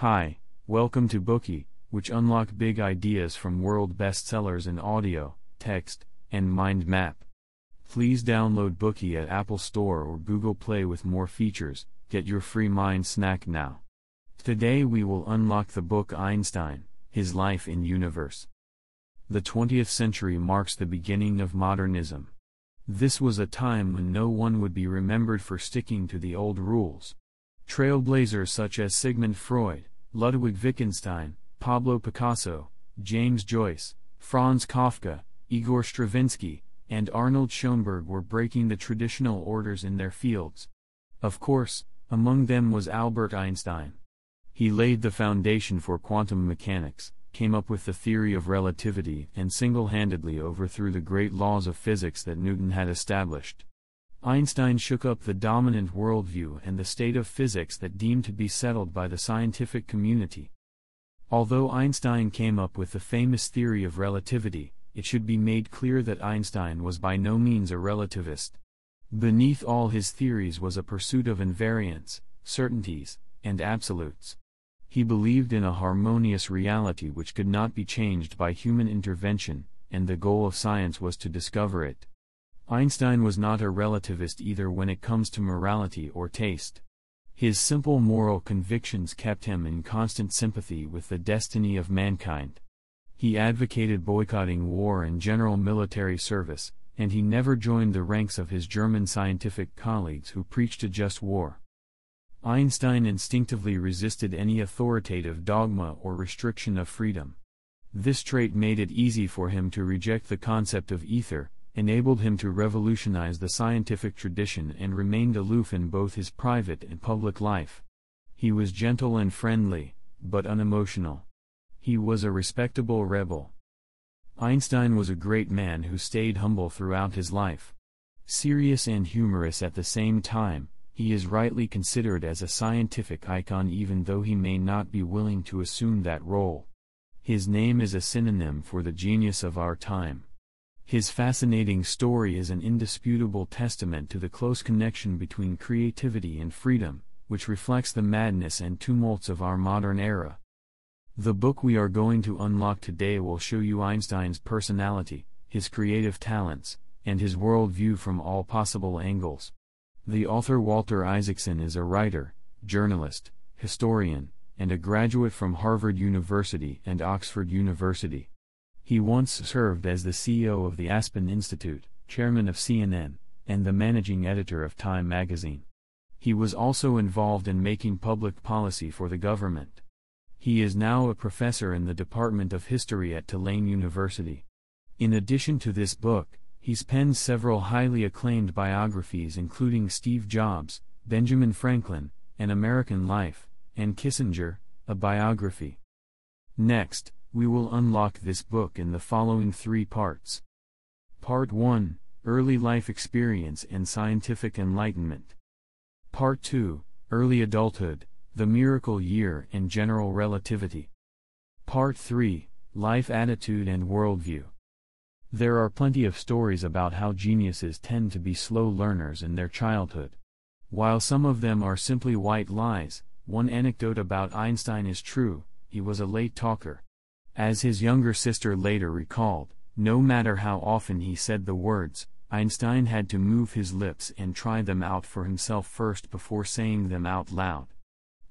Hi, welcome to Bookey, which unlock big ideas from world bestsellers in audio, text, and mind map. Please download Bookey at Apple Store or Google Play with more features. Get your free mind snack now. Today we will unlock the book Einstein, His Life in Universe. The 20th century marks the beginning of modernism. This was a time when no one would be remembered for sticking to the old rules. Trailblazers such as Sigmund Freud, Ludwig Wittgenstein, Pablo Picasso, James Joyce, Franz Kafka, Igor Stravinsky, and Arnold Schoenberg were breaking the traditional orders in their fields. Of course, among them was Albert Einstein. He laid the foundation for quantum mechanics, came up with the theory of relativity, and single handedly overthrew the great laws of physics that Newton had established. Einstein shook up the dominant worldview and the state of physics that deemed to be settled by the scientific community. Although Einstein came up with the famous theory of relativity, it should be made clear that Einstein was by no means a relativist. Beneath all his theories was a pursuit of invariants, certainties, and absolutes. He believed in a harmonious reality which could not be changed by human intervention, and the goal of science was to discover it. Einstein was not a relativist either when it comes to morality or taste. His simple moral convictions kept him in constant sympathy with the destiny of mankind. He advocated boycotting war and general military service, and he never joined the ranks of his German scientific colleagues who preached a just war. Einstein instinctively resisted any authoritative dogma or restriction of freedom. This trait made it easy for him to reject the concept of ether, enabled him to revolutionize the scientific tradition and remained aloof in both his private and public life. He was gentle and friendly, but unemotional. He was a respectable rebel. Einstein was a great man who stayed humble throughout his life. Serious and humorous at the same time, he is rightly considered as a scientific icon even though he may not be willing to assume that role. His name is a synonym for the genius of our time. His fascinating story is an indisputable testament to the close connection between creativity and freedom, which reflects the madness and tumults of our modern era. The book we are going to unlock today will show you Einstein's personality, his creative talents, and his worldview from all possible angles. The author Walter Isaacson is a writer, journalist, historian, and a graduate from Harvard University and Oxford University. He once served as the CEO of the Aspen Institute, chairman of CNN, and the managing editor of Time magazine. He was also involved in making public policy for the government. He is now a professor in the Department of History at Tulane University. In addition to this book, he's penned several highly acclaimed biographies including Steve Jobs, Benjamin Franklin, An American Life, and Kissinger, a biography. Next, we will unlock this book in the following three parts. Part 1 Early Life Experience and Scientific Enlightenment. Part 2 Early Adulthood, The Miracle Year and General Relativity. Part 3 Life Attitude and Worldview. There are plenty of stories about how geniuses tend to be slow learners in their childhood. While some of them are simply white lies, one anecdote about Einstein is true he was a late talker. As his younger sister later recalled, no matter how often he said the words, Einstein had to move his lips and try them out for himself first before saying them out loud.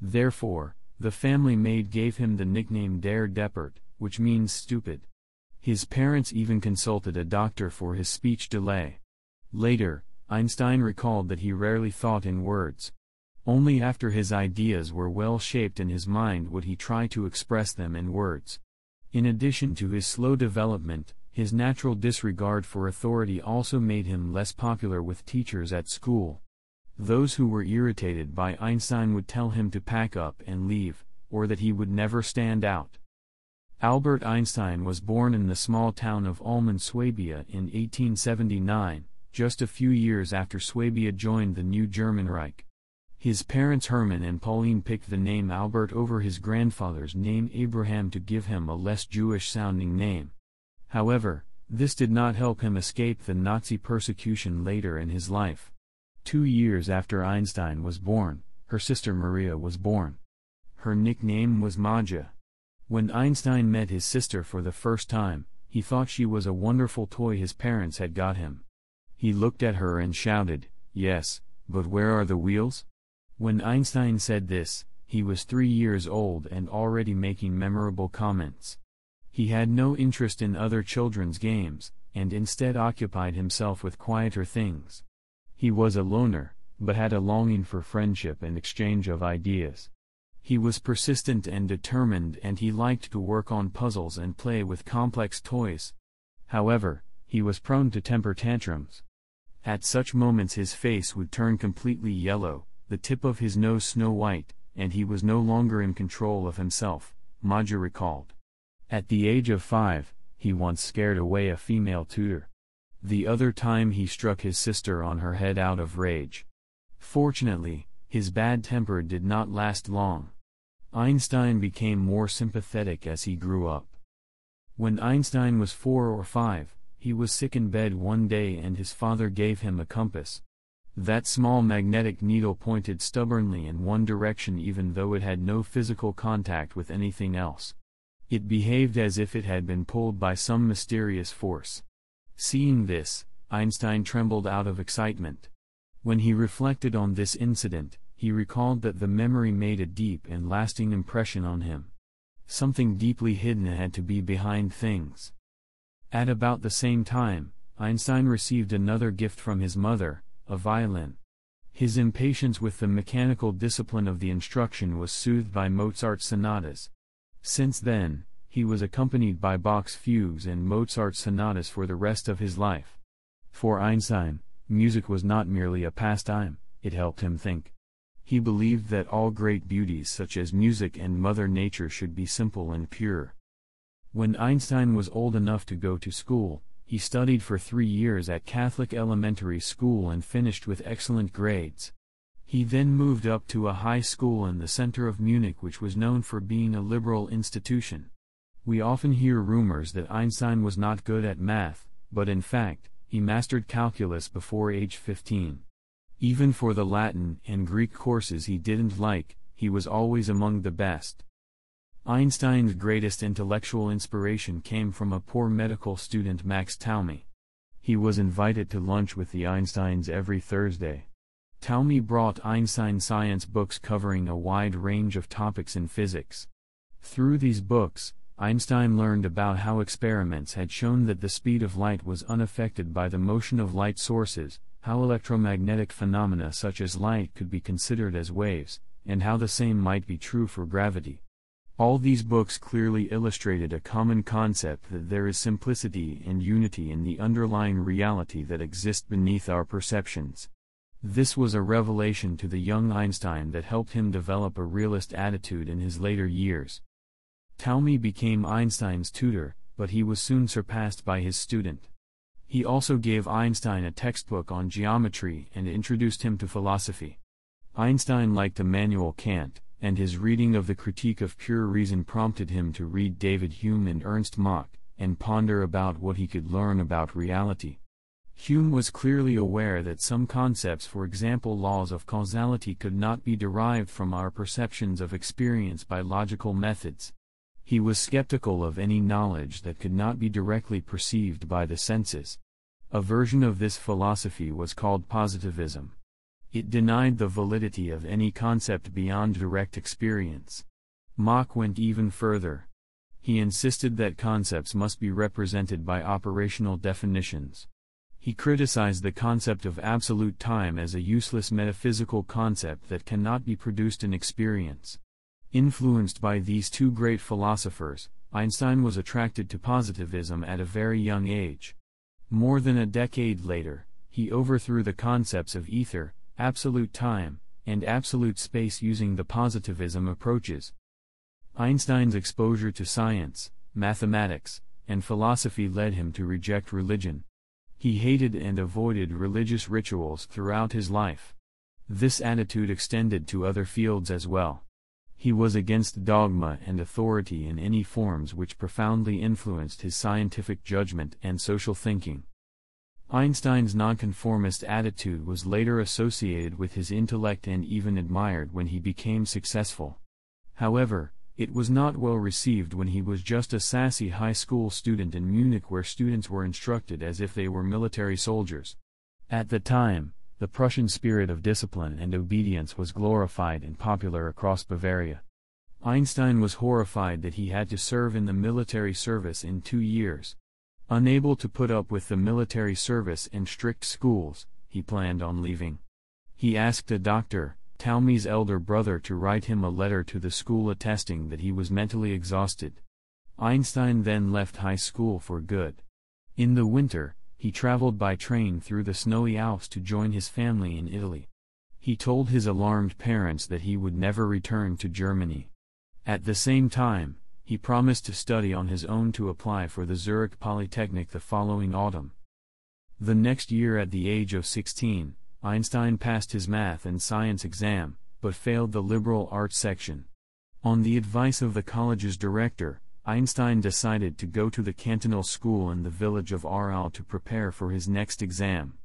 Therefore, the family maid gave him the nickname Der Deppert, which means stupid. His parents even consulted a doctor for his speech delay. Later, Einstein recalled that he rarely thought in words. Only after his ideas were well shaped in his mind would he try to express them in words. In addition to his slow development, his natural disregard for authority also made him less popular with teachers at school. Those who were irritated by Einstein would tell him to pack up and leave, or that he would never stand out. Albert Einstein was born in the small town of Ulmen, Swabia in 1879, just a few years after Swabia joined the new German Reich. His parents Herman and Pauline picked the name Albert over his grandfather's name Abraham to give him a less Jewish sounding name. However, this did not help him escape the Nazi persecution later in his life. Two years after Einstein was born, her sister Maria was born. Her nickname was Maja. When Einstein met his sister for the first time, he thought she was a wonderful toy his parents had got him. He looked at her and shouted, Yes, but where are the wheels? When Einstein said this, he was three years old and already making memorable comments. He had no interest in other children's games, and instead occupied himself with quieter things. He was a loner, but had a longing for friendship and exchange of ideas. He was persistent and determined and he liked to work on puzzles and play with complex toys. However, he was prone to temper tantrums. At such moments his face would turn completely yellow, the tip of his nose snow white, and he was no longer in control of himself, Maja recalled. At the age of five, he once scared away a female tutor. The other time he struck his sister on her head out of rage. Fortunately, his bad temper did not last long. Einstein became more sympathetic as he grew up. When Einstein was four or five, he was sick in bed one day and his father gave him a compass. That small magnetic needle pointed stubbornly in one direction even though it had no physical contact with anything else. It behaved as if it had been pulled by some mysterious force. Seeing this, Einstein trembled out of excitement. When he reflected on this incident, he recalled that the memory made a deep and lasting impression on him. Something deeply hidden had to be behind things. At about the same time, Einstein received another gift from his mother, a violin. His impatience with the mechanical discipline of the instruction was soothed by Mozart's sonatas. Since then, he was accompanied by Bach's fugues and Mozart's sonatas for the rest of his life. For Einstein, music was not merely a pastime, it helped him think. He believed that all great beauties such as music and Mother Nature should be simple and pure. When Einstein was old enough to go to school, he studied for three years at Catholic elementary school and finished with excellent grades. He then moved up to a high school in the center of Munich which was known for being a liberal institution. We often hear rumors that Einstein was not good at math, but in fact, he mastered calculus before age 15. Even for the Latin and Greek courses he didn't like, he was always among the best. Einstein's greatest intellectual inspiration came from a poor medical student Max Talmey. He was invited to lunch with the Einsteins every Thursday. Talmey brought Einstein science books covering a wide range of topics in physics. Through these books, Einstein learned about how experiments had shown that the speed of light was unaffected by the motion of light sources, how electromagnetic phenomena such as light could be considered as waves, and how the same might be true for gravity. All these books clearly illustrated a common concept that there is simplicity and unity in the underlying reality that exists beneath our perceptions. This was a revelation to the young Einstein that helped him develop a realist attitude in his later years. Talmey became Einstein's tutor, but he was soon surpassed by his student. He also gave Einstein a textbook on geometry and introduced him to philosophy. Einstein liked Immanuel Kant, and his reading of the Critique of Pure Reason prompted him to read David Hume and Ernst Mach, and ponder about what he could learn about reality. Hume was clearly aware that some concepts, for example laws of causality, could not be derived from our perceptions of experience by logical methods. He was skeptical of any knowledge that could not be directly perceived by the senses. A version of this philosophy was called positivism. It denied the validity of any concept beyond direct experience. Mach went even further. He insisted that concepts must be represented by operational definitions. He criticized the concept of absolute time as a useless metaphysical concept that cannot be produced in experience. Influenced by these two great philosophers, Einstein was attracted to positivism at a very young age. More than a decade later, he overthrew the concepts of ether, absolute time, and absolute space using the positivism approaches. Einstein's exposure to science, mathematics, and philosophy led him to reject religion. He hated and avoided religious rituals throughout his life. This attitude extended to other fields as well. He was against dogma and authority in any forms which profoundly influenced his scientific judgment and social thinking. Einstein's nonconformist attitude was later associated with his intellect and even admired when he became successful. However, it was not well received when he was just a sassy high school student in Munich where students were instructed as if they were military soldiers. At the time, the Prussian spirit of discipline and obedience was glorified and popular across Bavaria. Einstein was horrified that he had to serve in the military service in two years. Unable to put up with the military service and strict schools, he planned on leaving. He asked a doctor, Talmey's elder brother to write him a letter to the school attesting that he was mentally exhausted. Einstein then left high school for good. In the winter, he traveled by train through the snowy Alps to join his family in Italy. He told his alarmed parents that he would never return to Germany. At the same time, he promised to study on his own to apply for the Zurich Polytechnic the following autumn. The next year at the age of 16, Einstein passed his math and science exam, but failed the liberal arts section. On the advice of the college's director, Einstein decided to go to the cantonal school in the village of Aarau to prepare for his next exam.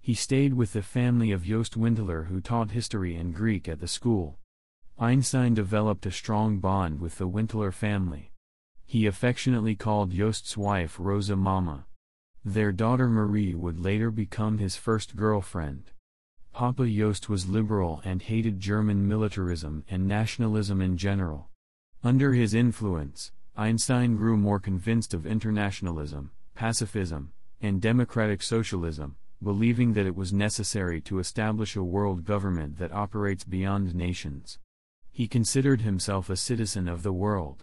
He stayed with the family of Jost Winteler who taught history and Greek at the school. Einstein developed a strong bond with the Winteler family. He affectionately called Jost's wife Rosa Mama. Their daughter Marie would later become his first girlfriend. Papa Jost was liberal and hated German militarism and nationalism in general. Under his influence, Einstein grew more convinced of internationalism, pacifism, and democratic socialism, believing that it was necessary to establish a world government that operates beyond nations. He considered himself a citizen of the world.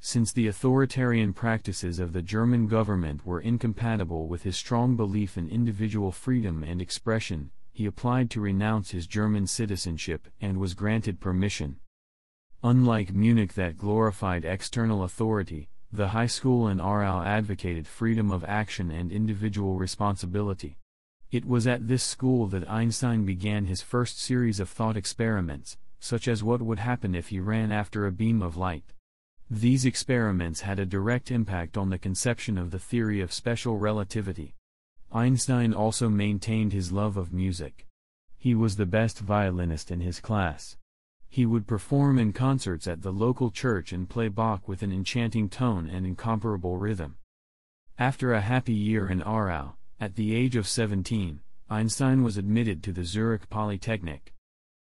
Since the authoritarian practices of the German government were incompatible with his strong belief in individual freedom and expression, he applied to renounce his German citizenship and was granted permission. Unlike Munich that glorified external authority, the high school in Aarau advocated freedom of action and individual responsibility. It was at this school that Einstein began his first series of thought experiments, such as what would happen if he ran after a beam of light. These experiments had a direct impact on the conception of the theory of special relativity. Einstein also maintained his love of music. He was the best violinist in his class. He would perform in concerts at the local church and play Bach with an enchanting tone and incomparable rhythm. After a happy year in Aarau, at the age of 17, Einstein was admitted to the Zurich Polytechnic.